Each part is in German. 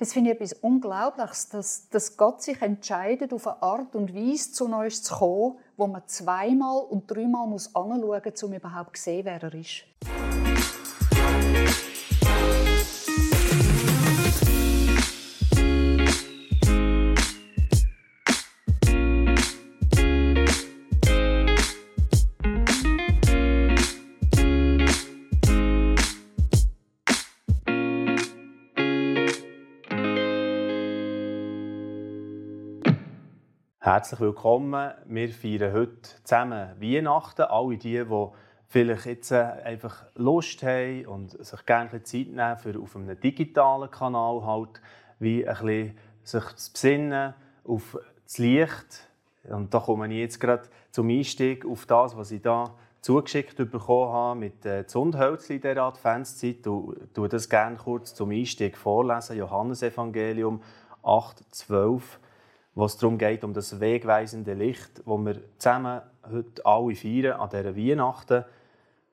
das finde ich etwas Unglaubliches, dass, dass Gott sich entscheidet, auf eine Art und Weise zu uns zu kommen, wo man zweimal und dreimal muss anschauen muss, um überhaupt zu sehen, wer er ist. Herzlich willkommen. Wir feiern heute zusammen Weihnachten. Alle die, die vielleicht jetzt äh, einfach Lust haben und sich gerne Zeit nehmen für auf einem digitalen Kanal halt, wie ein bisschen sich zu besinnen auf das Licht. Und da komme ich jetzt gerade zum Einstieg auf das, was ich da zugeschickt bekommen habe mit äh, Zundhölzli dieser Adventszeit. Ich tue das gerne kurz zum Einstieg vorlesen. Johannes Evangelium 8, 12 was darum geht, um das wegweisende Licht, wo wir zusammen heute alle feiern an dieser Weihnachten.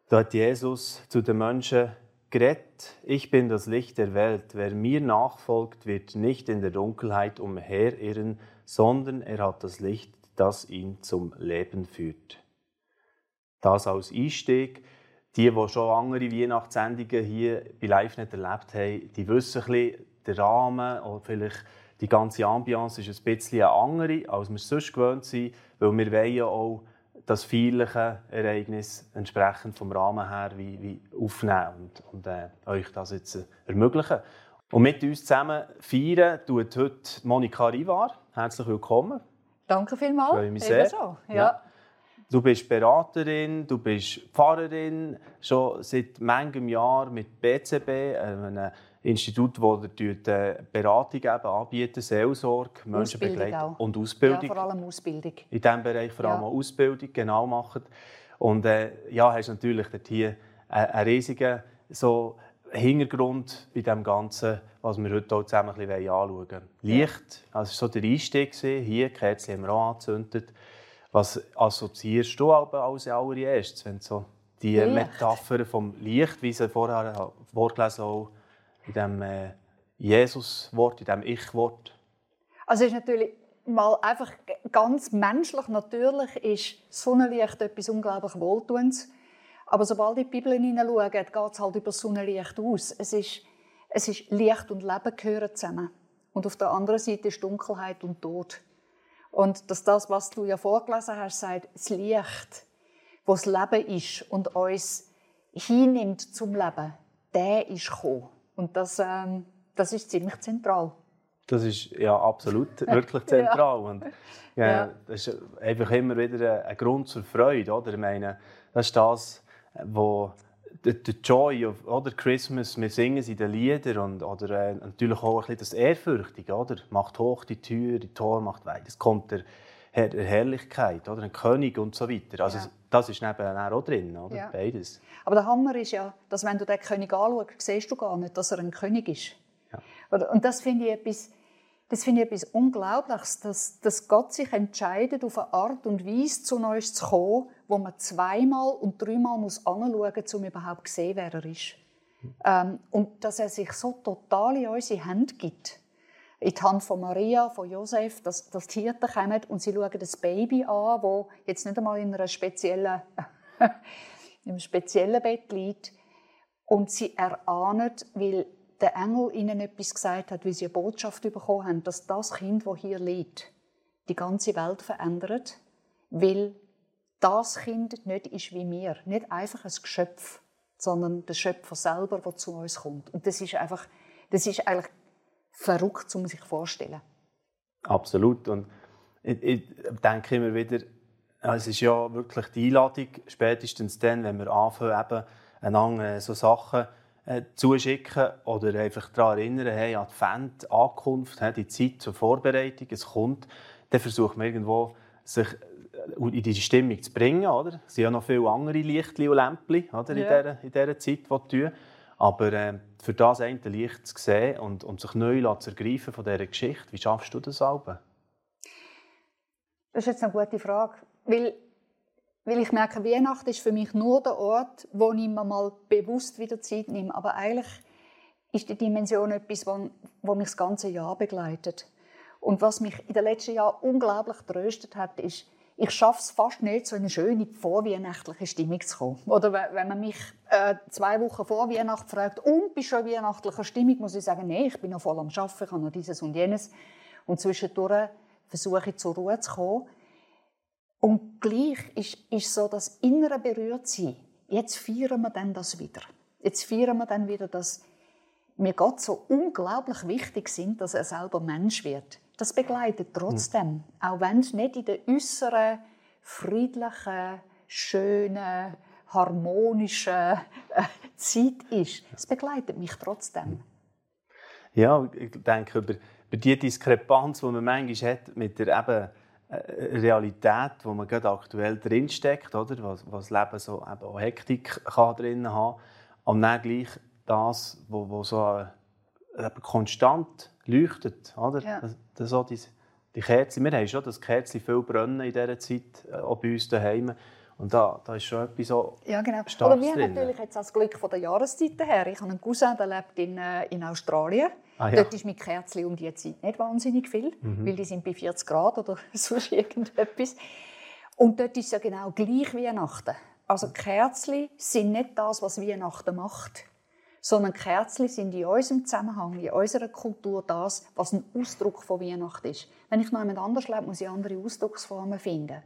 Da hat Jesus zu den Menschen geredet, ich bin das Licht der Welt. Wer mir nachfolgt, wird nicht in der Dunkelheit umherirren, sondern er hat das Licht, das ihn zum Leben führt. Das als Einstieg. Die, die schon andere Weihnachtssendungen hier bei Live nicht erlebt haben, die wissen ein bisschen den Rahmen oder vielleicht die ganze Ambiance ist ein bisschen eine andere, als wir sonst gewöhnt sind, weil wir wollen ja auch das feierliche Ereignis entsprechend vom Rahmen her wie, wie aufnehmen und, und äh, euch das jetzt äh, ermöglichen. Und mit uns zusammen feiern tut heute Monika Rivar. Herzlich willkommen. Danke vielmals. Freue mich sehr. Ja. ja. Du bist Beraterin, du bist Pfarrerin, schon seit manchem Jahr mit BCB, einem Institut, wo ihr äh, Beratung eben anbietet, Seelsorge, Menschenbegleitung und Ausbildung. Ja, vor allem Ausbildung. In diesem Bereich vor allem ja. Ausbildung genau machen. Und äh, ja, hast natürlich dort hier einen riesigen so Hintergrund bei dem Ganzen, was wir heute auch zusammen ein bisschen anschauen wollen. Licht, also so der Einstieg hier, die Kerzen haben wir auch angezündet. Was assoziierst du aber als allererstes, wenn so die. Metapher vom Licht, wie sie vorher vorgelesen habe, in diesem äh, Jesus-Wort, in diesem Ich-Wort? Also ist natürlich mal einfach ganz menschlich, natürlich ist Sonnenlicht etwas unglaublich Wohltuendes. Aber sobald die Bibel hineinschauen, geht es halt über Sonnenlicht aus. Es ist, es ist Licht und Leben gehören zusammen. Und auf der anderen Seite ist Dunkelheit und Tod. Und dass das, was du ja vorgelesen hast, sagt, das Licht, das Leben ist und uns hinnimmt zum Leben, der ist gekommen. Und das, ähm, das ist ziemlich zentral. Das ist ja absolut wirklich zentral. ja. Und, ja, ja. Das ist einfach immer wieder ein Grund zur Freude. Oder? Ich meine, das ist das, wo der Joy of oder Christmas, wir singen sie in den Liedern und oder äh, natürlich auch ein bisschen das Ehrfürchtige, oder? Macht hoch die Tür, die Tor macht weit. Es kommt der Herr der Herrlichkeit, oder? Ein König und so weiter. Also ja. Das ist nebenan auch drin, oder? Ja. Beides. Aber der Hammer ist ja, dass wenn du den König anschaust, siehst du gar nicht, dass er ein König ist. Ja. Und das finde ich etwas, das finde ich etwas Unglaubliches, dass, dass Gott sich entscheidet, auf eine Art und Weise zu uns zu kommen, wo man zweimal und dreimal muss anschauen muss, um überhaupt zu sehen, wer er ist. Ähm, und dass er sich so total in unsere Hände gibt in die Hand von Maria, von Josef, dass, dass die Hirten kommen und sie schauen das Baby an, wo jetzt nicht einmal in, einer speziellen, in einem speziellen Bett liegt. Und sie erahnen, weil der Engel ihnen etwas gesagt hat, wie sie eine Botschaft bekommen haben, dass das Kind, das hier liegt, die ganze Welt verändert, weil das Kind nicht ist wie wir, nicht einfach ein Geschöpf, sondern der Schöpfer selber, der zu uns kommt. Und das ist einfach, das ist eigentlich verrückt, um sich vorzustellen. Absolut. Und ich, ich denke immer wieder, es ist ja wirklich die Einladung, spätestens dann, wenn wir anfangen, eben einander so Sachen äh, zuschicken oder einfach daran erinnern, hey, Advent, Ankunft, die Zeit zur Vorbereitung, es kommt, dann versuchen wir irgendwo, sich äh, in diese Stimmung zu bringen. Oder? Es sind ja noch viele andere Lichtli und Lämpchen oder, in, ja. dieser, in dieser Zeit, die tun. Aber äh, für das eine Licht zu sehen und, und sich neu zu ergreifen von dieser Geschichte, wie schaffst du das selber? Das ist jetzt eine gute Frage. Weil, weil ich merke, Weihnachten ist für mich nur der Ort, wo ich mir mal bewusst wieder Zeit nehme. Aber eigentlich ist die Dimension etwas, wo, mich das ganze Jahr begleitet. Und was mich in den letzten Jahren unglaublich tröstet hat, ist, ich schaffe es fast nicht, so eine schöne vorweihnachtliche Stimmung zu kommen. Oder wenn man mich äh, zwei Wochen vor Weihnachten fragt, und bist du in weihnachtlicher Stimmung, muss ich sagen, nein, ich bin noch voll am Arbeiten, ich habe noch dieses und jenes. Und zwischendurch versuche ich zur Ruhe zu kommen. Und gleich ist, ist so das innere Berührtsein. Jetzt feiern wir dann das wieder. Jetzt feiern wir dann wieder, dass mir Gott so unglaublich wichtig sind, dass er selber Mensch wird. Das begleitet trotzdem, mhm. auch wenn es nicht in der äußeren, friedlichen, schönen, harmonischen äh, Zeit ist. Es begleitet mich trotzdem. Ja, ich denke über, über die Diskrepanz, die man manchmal hat mit der eben äh, Realität, wo man gerade aktuell drinsteckt, oder? Was, was das Leben so eben auch Hektik kann drin haben, und dann gleich das, wo, wo so äh, konstant leuchtet, oder? Ja. Das, das so die, die Kerzen. Wir haben schon das Kerzen viel brennen in dieser Zeit, äh, auch bei uns daheim. Und da, da ist schon etwas so Ja, genau. Oder wir haben natürlich jetzt das Glück von der Jahreszeiten her. Ich habe einen Cousin, der lebt in, äh, in Australien. Ah, ja. Dort ist mit Kerzen um diese Zeit nicht wahnsinnig viel, mhm. weil die sind bei 40 Grad oder sonst irgendetwas. Und dort ist es ja genau gleich Weihnachten. Also Kerzen sind nicht das, was Weihnachten macht, sondern Kerzen sind in unserem Zusammenhang, in unserer Kultur das, was ein Ausdruck von Weihnachten ist. Wenn ich noch jemand anders lebe, muss ich andere Ausdrucksformen finden.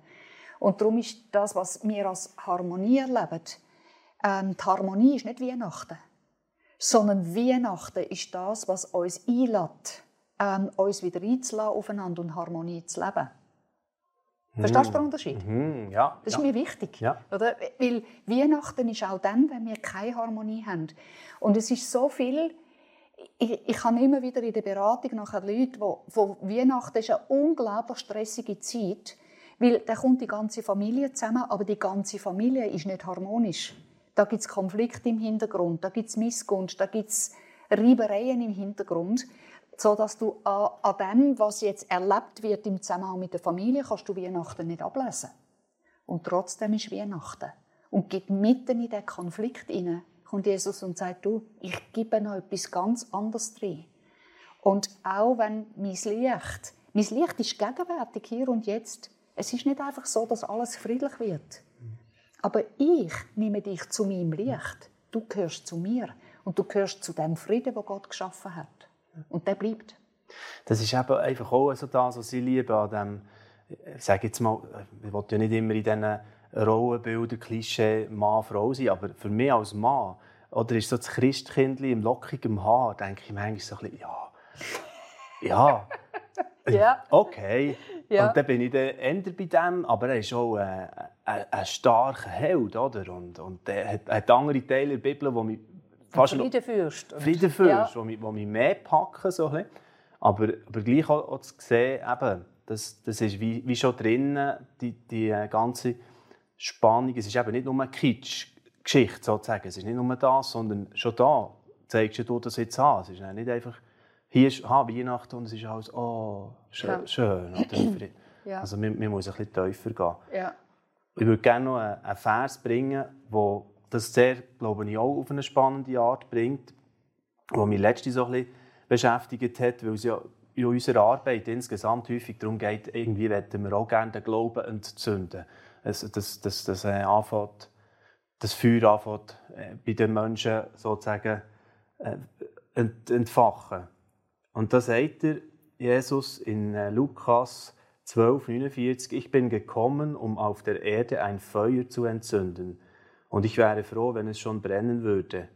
Und darum ist das, was wir als Harmonie erleben, ähm, die Harmonie ist nicht Weihnachten, sondern Weihnachten ist das, was uns einlädt, ähm, uns wieder einzulassen aufeinander und Harmonie zu leben. Verstehst du den Unterschied? Mhm, ja, das ist ja. mir wichtig. Ja. Oder? Weil Weihnachten ist auch dann, wenn wir keine Harmonie haben. Und es ist so viel, ich, ich habe immer wieder in der Beratung nachher Leute, wo, wo Weihnachten ist eine unglaublich stressige Zeit, weil da kommt die ganze Familie zusammen, aber die ganze Familie ist nicht harmonisch. Da gibt es Konflikte im Hintergrund, da gibt es Missgunst, da gibt es Reibereien im Hintergrund, so dass du an, an dem, was jetzt erlebt wird im Zusammenhang mit der Familie, kannst du Weihnachten nicht ablesen. Und trotzdem ist Weihnachten. Und geht mitten in den Konflikt hinein, kommt Jesus und sagt, du, ich gebe noch etwas ganz anderes drin. Und auch wenn mein Licht, mein Licht ist gegenwärtig hier und jetzt, es ist nicht einfach so, dass alles friedlich wird. Aber ich nehme dich zu meinem Licht. Du gehörst zu mir. Und du gehörst zu dem Frieden, den Gott geschaffen hat. Und der bleibt. Das ist eben einfach auch so das, was ich liebe an dem, ich sage jetzt mal, ich will ja nicht immer in diesen Rollenbildern, Klischee Mann-Frau sein, aber für mich als Mann, oder ist so das Christkindli im lockigen Haar, denke ich manchmal so ein bisschen, ja, ja, ja. okay, ja. Und dann bin ich dann eher bei dem, aber er ist auch ein, ein, ein starker Held, oder? Und, und er hat, hat andere Teile der Bibel, die mich fast Friedenfürst. Friedenfürst, ja. die, mich, mehr packen. So aber, aber gleich auch, auch zu sehen, eben, das, das ist wie, wie schon drinnen, die, die ganze Spannung. Es ist eben nicht nur eine Kitsch-Geschichte, sozusagen. Es ist nicht nur das, sondern schon da zeigst du das jetzt an. Es ist nicht einfach hier ist ah, Weihnachten und es ist alles oh, schön. Ja. schön ja. Also man, man, muss ein bisschen tiefer gehen. Ja. Ich würde gerne noch einen, einen Vers bringen, wo das sehr, glaube ich, auch auf eine spannende Art bringt, wo mich letztens so ein beschäftigt hat, weil es ja in unserer Arbeit insgesamt häufig darum geht, irgendwie wollen wir auch gerne den Glauben entzünden. Also, dass, dass, dass, äh, anfängt, das Feuer anfängt, äh, bei den Menschen sozusagen äh, entfachen. Und da sagt er, Jesus in äh, Lukas 12, 49, ich bin gekommen, um auf der Erde ein Feuer zu entzünden. Und ich wäre froh, wenn es schon brennen würde.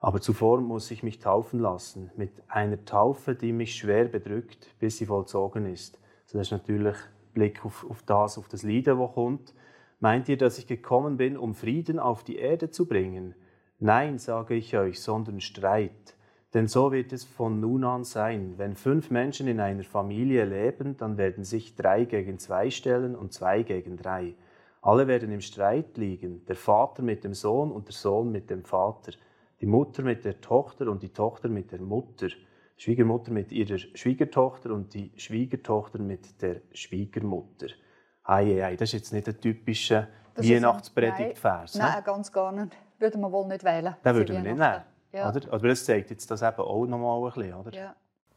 Aber zuvor muss ich mich taufen lassen, mit einer Taufe, die mich schwer bedrückt, bis sie vollzogen ist. Also das ist natürlich Blick auf, auf das, auf das Lied, das kommt. Meint ihr, dass ich gekommen bin, um Frieden auf die Erde zu bringen? Nein, sage ich euch, sondern Streit. Denn so wird es von nun an sein. Wenn fünf Menschen in einer Familie leben, dann werden sich drei gegen zwei stellen und zwei gegen drei. Alle werden im Streit liegen, der Vater mit dem Sohn und der Sohn mit dem Vater, die Mutter mit der Tochter und die Tochter mit der Mutter, die Schwiegermutter mit ihrer Schwiegertochter und die Schwiegertochter mit der Schwiegermutter. Ei, ei, das ist jetzt nicht ein typischer Weihnachtspredigtvers. Nein, nein, ganz gar nicht. Würden wir wohl nicht wählen. Den würden wir nicht nehmen. Ja. Oder? Aber das zeigt jetzt das eben auch nochmal ein bisschen, oder? Ja.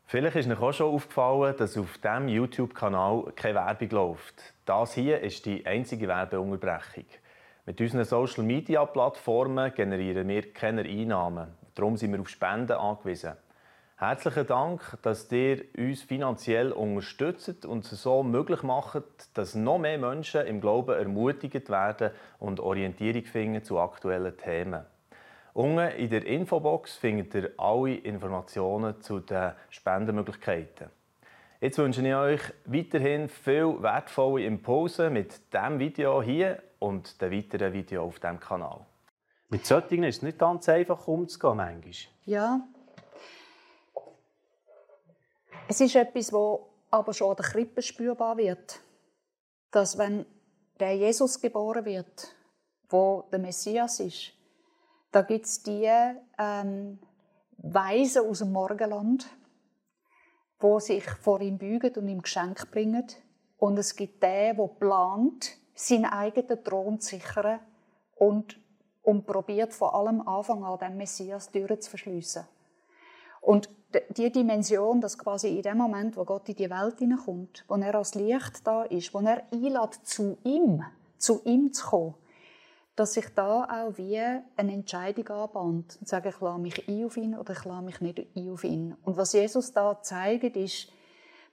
Vielleicht ist euch auch schon aufgefallen, dass auf diesem YouTube-Kanal keine Werbung läuft. Das hier ist die einzige Werbeunterbrechung. Mit unseren Social-Media-Plattformen generieren wir keine Einnahmen. Darum sind wir auf Spenden angewiesen. Herzlichen Dank, dass ihr uns finanziell unterstützt und es so möglich macht, dass noch mehr Menschen im Glauben ermutigt werden und Orientierung finden zu aktuellen Themen. Unten in der Infobox findet ihr alle Informationen zu den Spendenmöglichkeiten. Jetzt wünsche ich euch weiterhin viel wertvolle Impulse mit diesem Video hier und den weiteren Videos auf diesem Kanal. Mit solchen ist es nicht ganz einfach umzugehen, manchmal. Ja. Es ist etwas, das aber schon an der Krippe spürbar wird. Dass wenn der Jesus geboren wird, wo der Messias ist, da gibt es die ähm, Weisen aus dem Morgenland, wo sich vor ihm bügen und ihm Geschenk bringen. Und es gibt den, der plant, seinen eigenen Thron zu sichern und, und probiert vor allem Anfang an den Messias Türen zu verschliessen. Und die Dimension, dass quasi in dem Moment, wo Gott in die Welt hineinkommt, wo er als Licht da ist, wo er einlädt, zu ihm, zu ihm zu kommen, dass sich da auch wie eine Entscheidung anbahnt und sage, ich lasse mich ein auf ihn oder ich lasse mich nicht ein auf ihn. Und was Jesus da zeigt, ist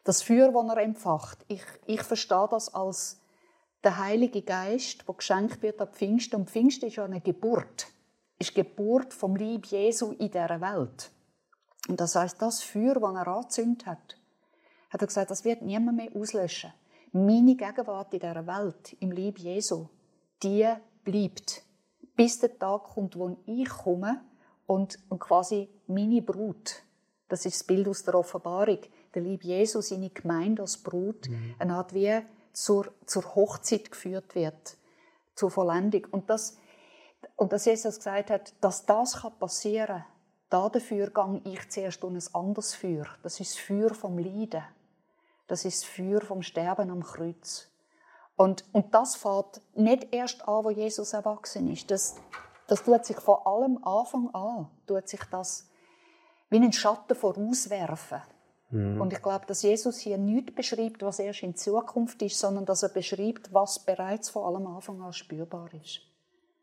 das Feuer, das er empfacht. Ich, ich verstehe das als der Heilige Geist, der geschenkt wird ab Pfingsten. Und Pfingsten ist ja eine Geburt. Ist Geburt vom Lieb Jesu in dieser Welt. Und das heißt, das Feuer, das er angezündet hat, hat er gesagt, das wird niemand mehr auslöschen. Meine Gegenwart in dieser Welt, im Lieb Jesu, die bleibt, bis der Tag kommt, wo ich komme und, und quasi meine Brut, das ist das Bild aus der Offenbarung, der liebe Jesus, seine Gemeinde als Brut, mhm. eine Art wie zur, zur Hochzeit geführt wird, zur Vollendung. Und das, und dass Jesus gesagt hat, dass das passieren kann, dafür gehe ich zuerst um ein anderes Feuer. Das ist das Feuer vom Leiden. Das ist das Feuer vom Sterben am Kreuz. Und, und das fängt nicht erst an, wo Jesus erwachsen ist. Das, das tut sich vor allem Anfang an, tut sich das wie einen Schatten vorauswerfen. Mhm. Und ich glaube, dass Jesus hier nichts beschreibt, was erst in Zukunft ist, sondern dass er beschreibt, was bereits vor allem Anfang an spürbar ist.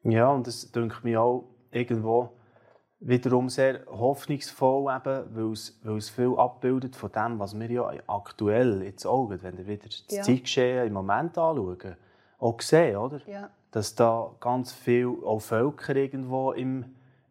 Ja, und das denke ich mir auch irgendwo wiederum sehr hoffnungsvoll, eben, weil, es, weil es viel abbildet von dem, was wir ja aktuell jetzt auch, wenn wir wieder das ja. Zeitgeschehen im Moment anschauen, auch sehen, oder? Ja. Dass da ganz viele auch Völker irgendwo im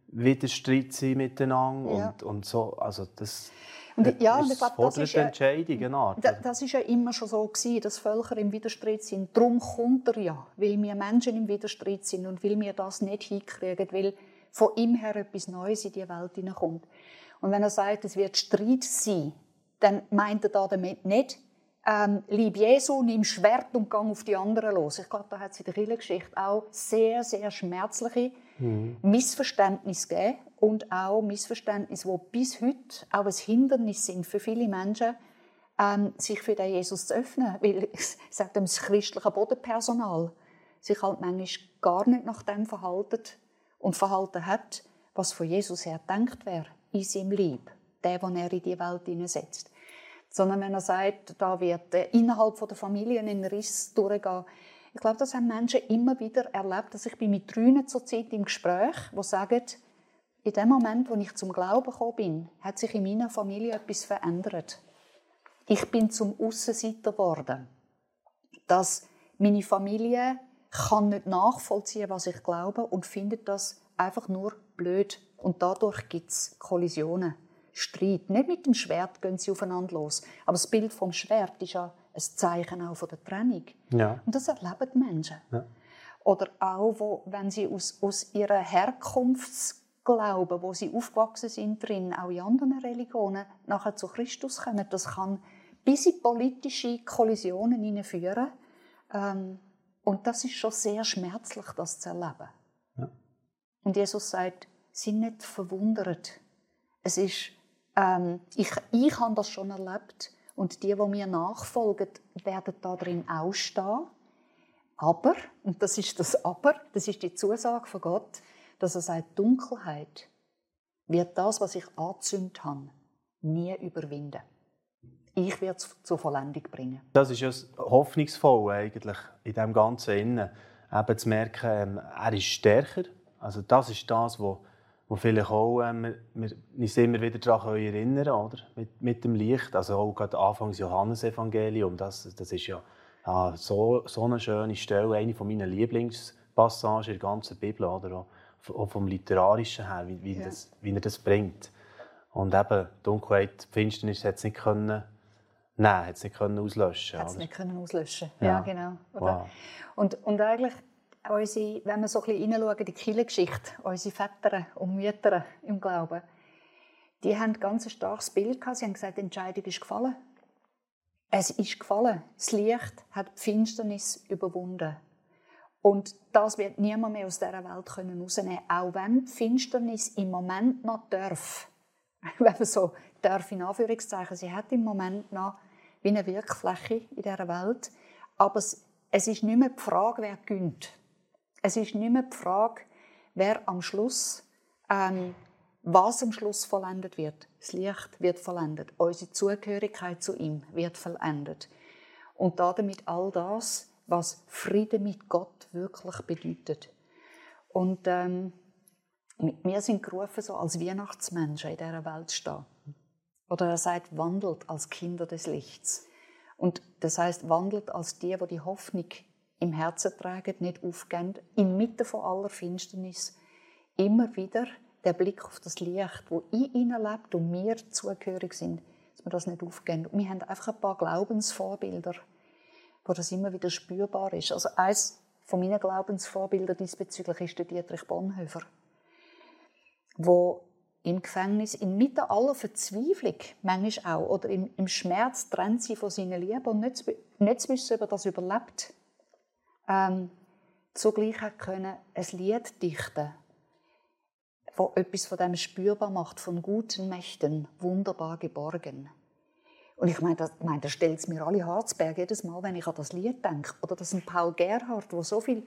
Widerstreit sind miteinander ja. und, und so, also das... Und, ja, und ich glaube, das ist, das, das ist ja immer schon so gewesen, dass Völker im Widerstreit sind. Darum kommt er ja, weil wir Menschen im Widerstreit sind und weil wir das nicht hinkriegen, weil von ihm her etwas Neues in die Welt hineinkommt. Und wenn er sagt, es wird Streit sein, dann meint er damit nicht, ähm, lieb Jesu, nimm Schwert und gang auf die anderen los. Ich glaube, da hat es in der Kirchengeschichte auch sehr, sehr schmerzliche mhm. Missverständnisse gegeben und auch Missverständnisse, die bis heute auch ein Hindernis sind für viele Menschen, ähm, sich für den Jesus zu öffnen. Weil, ich sage das christliche Bodenpersonal sich halt manchmal gar nicht nach dem verhalten, und verhalten hat, was von Jesus her denkt wäre, in seinem Lieb, der, den er in die Welt hineinsetzt. Sondern wenn er sagt, da wird innerhalb der Familie ein Riss durchgehen. Ich glaube, das haben Menschen immer wieder erlebt, dass ich bin mit Drünen zur Zeit im Gespräch, wo sagen, in dem Moment, wo ich zum Glauben gekommen bin, hat sich in meiner Familie etwas verändert. Ich bin zum Aussenseiter geworden. Dass meine Familie kann nicht nachvollziehen, was ich glaube und findet das einfach nur blöd. Und dadurch gibt es Kollisionen, Streit. Nicht mit dem Schwert gehen sie aufeinander los, aber das Bild vom Schwert ist ja ein Zeichen auch von der Trennung. Ja. Und das erleben die Menschen. Ja. Oder auch, wo, wenn sie aus, aus ihrer Herkunftsglauben, wo sie aufgewachsen sind drin, auch in anderen Religionen, nachher zu Christus kommen. Das kann bis in politische Kollisionen hineinführen. Ähm, und das ist schon sehr schmerzlich, das zu erleben. Ja. Und Jesus sagt, sind nicht verwundert. Es ist, ähm, ich, ich habe das schon erlebt und die, die mir nachfolgen, werden da drin ausstehen. Aber, und das ist das Aber, das ist die Zusage von Gott, dass er sagt, Dunkelheit wird das, was ich angezündet habe, nie überwinden. Ich werde es zur Vollendung bringen. Das ist ja hoffnungsvoll eigentlich in dem Ganzen Innen. Eben zu merken, ähm, er ist stärker. Also das ist das, was wo vielleicht auch ähm, wir uns immer wieder daran erinnern oder? Mit, mit dem Licht. Also auch gerade Anfangs Johannesevangelium, das, das ist ja, ja so, so eine schöne Stelle, eine meiner Lieblingspassagen in der ganzen Bibel, oder? Auch vom Literarischen her, wie, wie, ja. das, wie er das bringt. Und eben, Dunkelheit, Finsternis hat es nicht können, nein, hat es nicht können auslöschen. Hat es nicht können auslöschen, ja, ja genau. Wow. Und, und eigentlich unsere, wenn wir so ein bisschen hineinschauen, die Kirchengeschichte, unsere Väter und Mütter im Glauben, die haben ein ganz starkes Bild gehabt. Sie haben gesagt, die Entscheidung ist gefallen. Es ist gefallen. Das Licht hat die Finsternis überwunden. Und das wird niemand mehr aus dieser Welt rausnehmen können. Auch wenn die Finsternis im Moment noch darf. Wenn man so darf, in Anführungszeichen. Sie hat im Moment noch wie eine Wirkfläche in dieser Welt. Aber es, es ist nicht mehr die Frage, wer gönnt. Es ist nicht mehr die Frage, wer am Schluss, ähm, was am Schluss vollendet wird. Das Licht wird vollendet. Unsere Zugehörigkeit zu ihm wird vollendet. Und damit all das, was Friede mit Gott wirklich bedeutet. Und ähm, wir sind gerufen, so als Weihnachtsmenschen in dieser Welt zu stehen. Oder er sagt, wandelt als Kinder des Lichts. Und das heißt, wandelt als die, wo die Hoffnung im Herzen tragen, nicht aufgeben, inmitten von aller Finsternis immer wieder der Blick auf das Licht, wo in ihnen lebt und wir zugehörig sind, dass wir das nicht aufgeben. Und wir haben einfach ein paar Glaubensvorbilder, wo das immer wieder spürbar ist. Also eines von meinen Glaubensvorbildern diesbezüglich ist der Dietrich Bonhoeffer, wo im Gefängnis inmitten aller Verzweiflung, manchmal auch, oder im, im Schmerz trennt sie von seinen Lieben und nicht, zu wissen, ob er das überlebt ähm, zugleich hat können ein Lied dichten, wo etwas von dem spürbar macht, von guten Mächten, wunderbar geborgen. Und ich meine, das, meine, das mir alle Harzberg jedes Mal, wenn ich an das Lied denke. Oder das ein Paul Gerhardt, der so viel,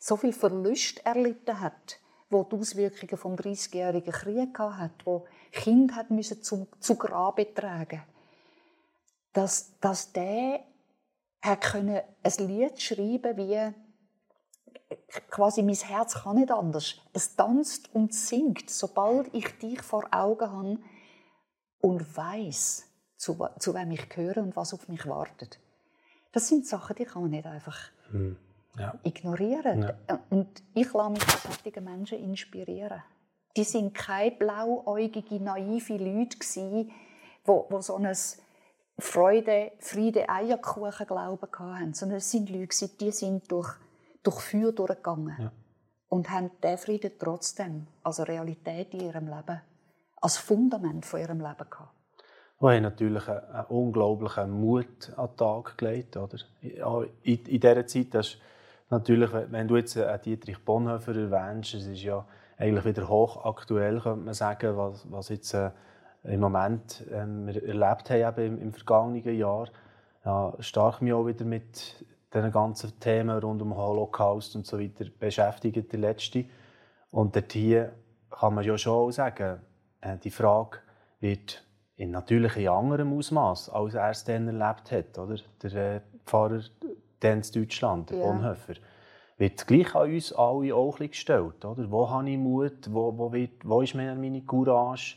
so viel Verlust erlitten hat, wo die Auswirkungen vom 30-jährigen Krieg hat, wo Kind hat müssen zu, zu Grabe tragen, dass, dass der er konnte ein Lied schreiben wie quasi mein Herz kann nicht anders. Es tanzt und singt, sobald ich dich vor Augen habe und weiß, zu, zu wem ich gehöre und was auf mich wartet. Das sind Sachen, die kann man nicht einfach hm. Ja. ignorieren. Ja. Und ich lasse mich von solchen Menschen inspirieren. Die sind keine blauäugige, naive Leute die, die so ein Freude, Friede, Eierkuchen Glauben hatten, sondern es sind Leute, die sind durch, durch Feuer durchgegangen ja. und haben diesen Frieden trotzdem als Realität in ihrem Leben, als Fundament von ihrem Leben gehabt. Die haben natürlich einen, unglaublichen Mut an den Tag gelegt. Oder? In, in dieser Zeit, das natürlich, wenn du jetzt Dietrich Bonhoeffer erwähnst, es ist ja eigentlich wieder hochaktuell, könnte man sagen, was, was jetzt äh, im Moment ähm, wir erlebt haben im, im, vergangenen Jahr. Ja, stark mich auch wieder mit den ganzen Themen rund um Holocaust und so weiter beschäftigt, der letzte. Und dort hier kann man ja schon sagen, äh, die Frage wird in natürlich in anderem Ausmaß als er es dann erlebt hat, oder? Der äh, Pfarrer in Deutschland, der ja. Bonhoeffer, wird gleich an uns alle auch gestellt, oder? Wo habe ich Mut? Wo, wo, wird, wo ist meine Courage?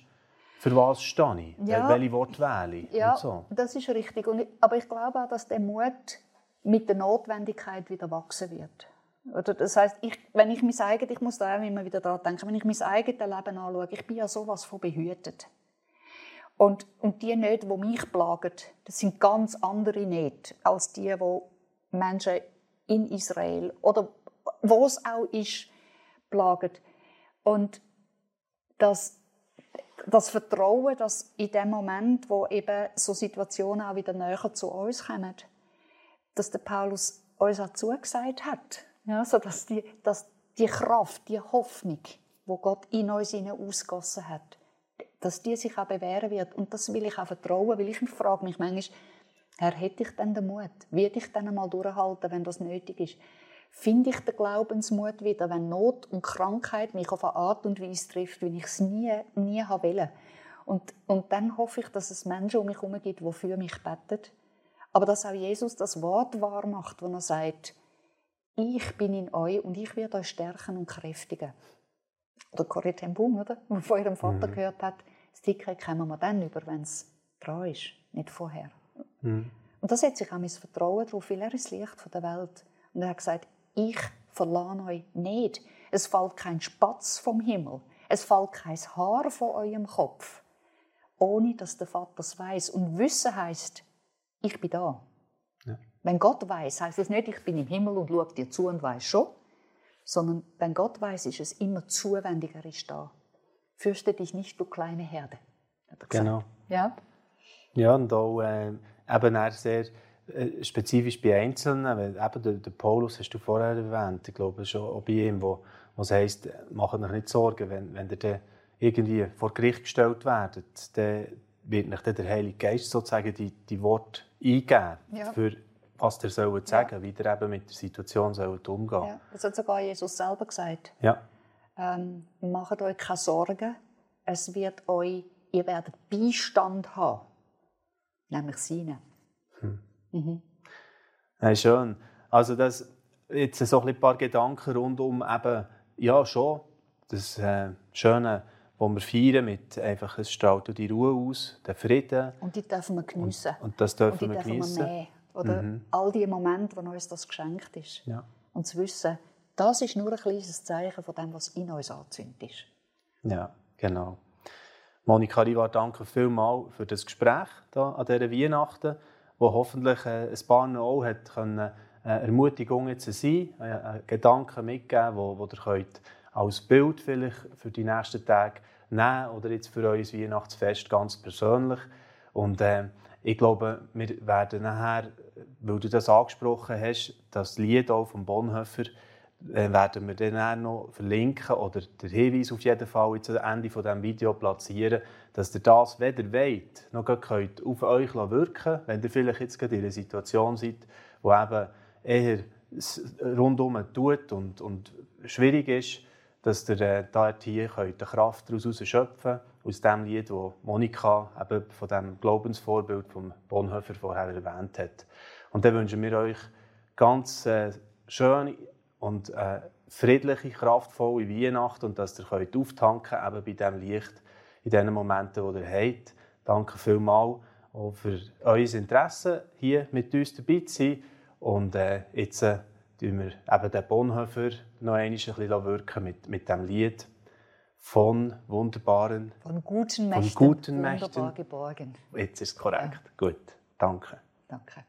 Für was stehe ich? Ja. Welche Worte wähle ich? Ja, so. das ist richtig. Und aber ich glaube auch, dass der Mut mit der Notwendigkeit wieder wachsen wird. Oder das heißt, ich, wenn ich mein eigenes, ich muss da auch immer wieder daran denken, wenn ich mein eigenes Leben anschaue, ich bin ja sowas von behütet. Und, und die Nöte, die mich plagen, das sind ganz andere Nöte als die, die Menschen in Israel oder wo es auch ist, plagen. Und das das Vertrauen, dass in dem Moment, wo eben so Situationen auch wieder näher zu uns kommen, dass der Paulus uns auch zugesagt hat, ja, so dass die, dass die Kraft, die Hoffnung, wo Gott in uns ausgossen hat, dass die sich auch bewähren wird. Und das will ich auch vertrauen, weil ich frage mich manchmal, Herr, hätte ich denn den Mut? Werde ich dann einmal durchhalten, wenn das nötig ist? finde ich den Glaubensmut wieder, wenn Not und Krankheit mich auf eine Art und Weise trifft, wie ich es nie, nie wollte. Und, und dann hoffe ich, dass es Menschen um mich herum gibt, die für mich beten. Aber dass auch Jesus das Wort wahr macht, wo er sagt, ich bin in euch und ich werde euch stärken und kräftigen. Oder Corrie ten Boom, oder? Wo von ihrem Vater mhm. gehört hat, das Ticket kommen wir dann über, wenn es dran ist, nicht vorher. Mhm. Und das hat sich auch mein Vertrauen darauf, weil er ist das Licht der Welt. Und er hat gesagt, ich verlange euch nicht. Es fällt kein Spatz vom Himmel. Es fällt kein Haar von eurem Kopf. Ohne dass der Vater es weiß. Und Wissen heißt, ich bin da. Ja. Wenn Gott weiß, heißt es nicht, ich bin im Himmel und schaue dir zu und weiß schon, sondern wenn Gott weiß, ist es immer zuwendiger ist da. Fürchte dich nicht, du kleine Herde. Genau. Ja. Ja, und auch äh, eben sehr äh, spezifisch bei Einzelnen, weil eben der, der, Paulus hast du vorher erwähnt, ich glaube schon auch bei ihm, wo, es heisst, macht euch nicht Sorgen, wenn, wenn ihr dann irgendwie vor Gericht gestellt werdet, dann wird euch der Heilige Geist sozusagen die, die Worte eingeben, ja. für was ihr sollt sagen, ja. wie ihr eben mit der Situation sollt umgehen ja. Das hat sogar Jesus selber gesagt. Ja. Ähm, macht euch keine Sorgen, es wird euch, ihr werdet Beistand haben, nämlich seinen. Hm. Mhm. Ja, schön. Also das, jetzt so ein paar Gedanken rund um eben, ja schon, das äh, Schöne, was wir feiern mit einfach, es strahlt die Ruhe aus, den Frieden. Und die dürfen wir geniessen. Und, und das dürfen und wir geniessen. Wir oder mhm. all die Momente, wo uns das geschenkt ist. Ja. Und zu wissen, das ist nur ein kleines Zeichen von dem, was in uns anzündet ist. Ja, genau. Monika Riva, danke vielmals für das Gespräch hier an dieser Weihnachten wo hoffentlich äh, ein paar noch hat können, äh, Ermutigung jetzt sein, äh, Gedanken mitgeben, wo, wo ihr könnt als Bild vielleicht für die nächsten Tage nehmen oder jetzt für euer Weihnachtsfest ganz persönlich. Und äh, ich glaube, wir werden nachher, weil du das angesprochen hast, das Lied auch von Bonhoeffer, äh, werden wir dann noch verlinken oder den Hinweis auf jeden Fall jetzt am Ende von diesem Video platzieren, dass ihr das, ihr wollt, noch könnt auf euch wirken wenn ihr vielleicht jetzt gerade in einer Situation seid, wo eben eher rundum tut und, und schwierig ist, dass ihr äh, dort hier könnt die Kraft daraus schöpfen aus dem Lied, das Monika eben von dem Glaubensvorbild von Bonhoeffer vorher erwähnt hat. Und dann wünschen wir euch ganz äh, schön und äh, friedliche, kraftvolle Weihnachten und dass ihr könnt auftanken eben bei diesem Licht in den Momenten, die ihr habt. Danke vielmals auch für euer Interesse, hier mit uns dabei zu sein. Und äh, jetzt äh, wir eben den Bonhoeffer noch ein bisschen wirken mit, mit dem Lied von wunderbaren, von guten Mächten, von guten Mächten. wunderbar geborgen. Jetzt ist es korrekt. Ja. Gut, danke. Danke.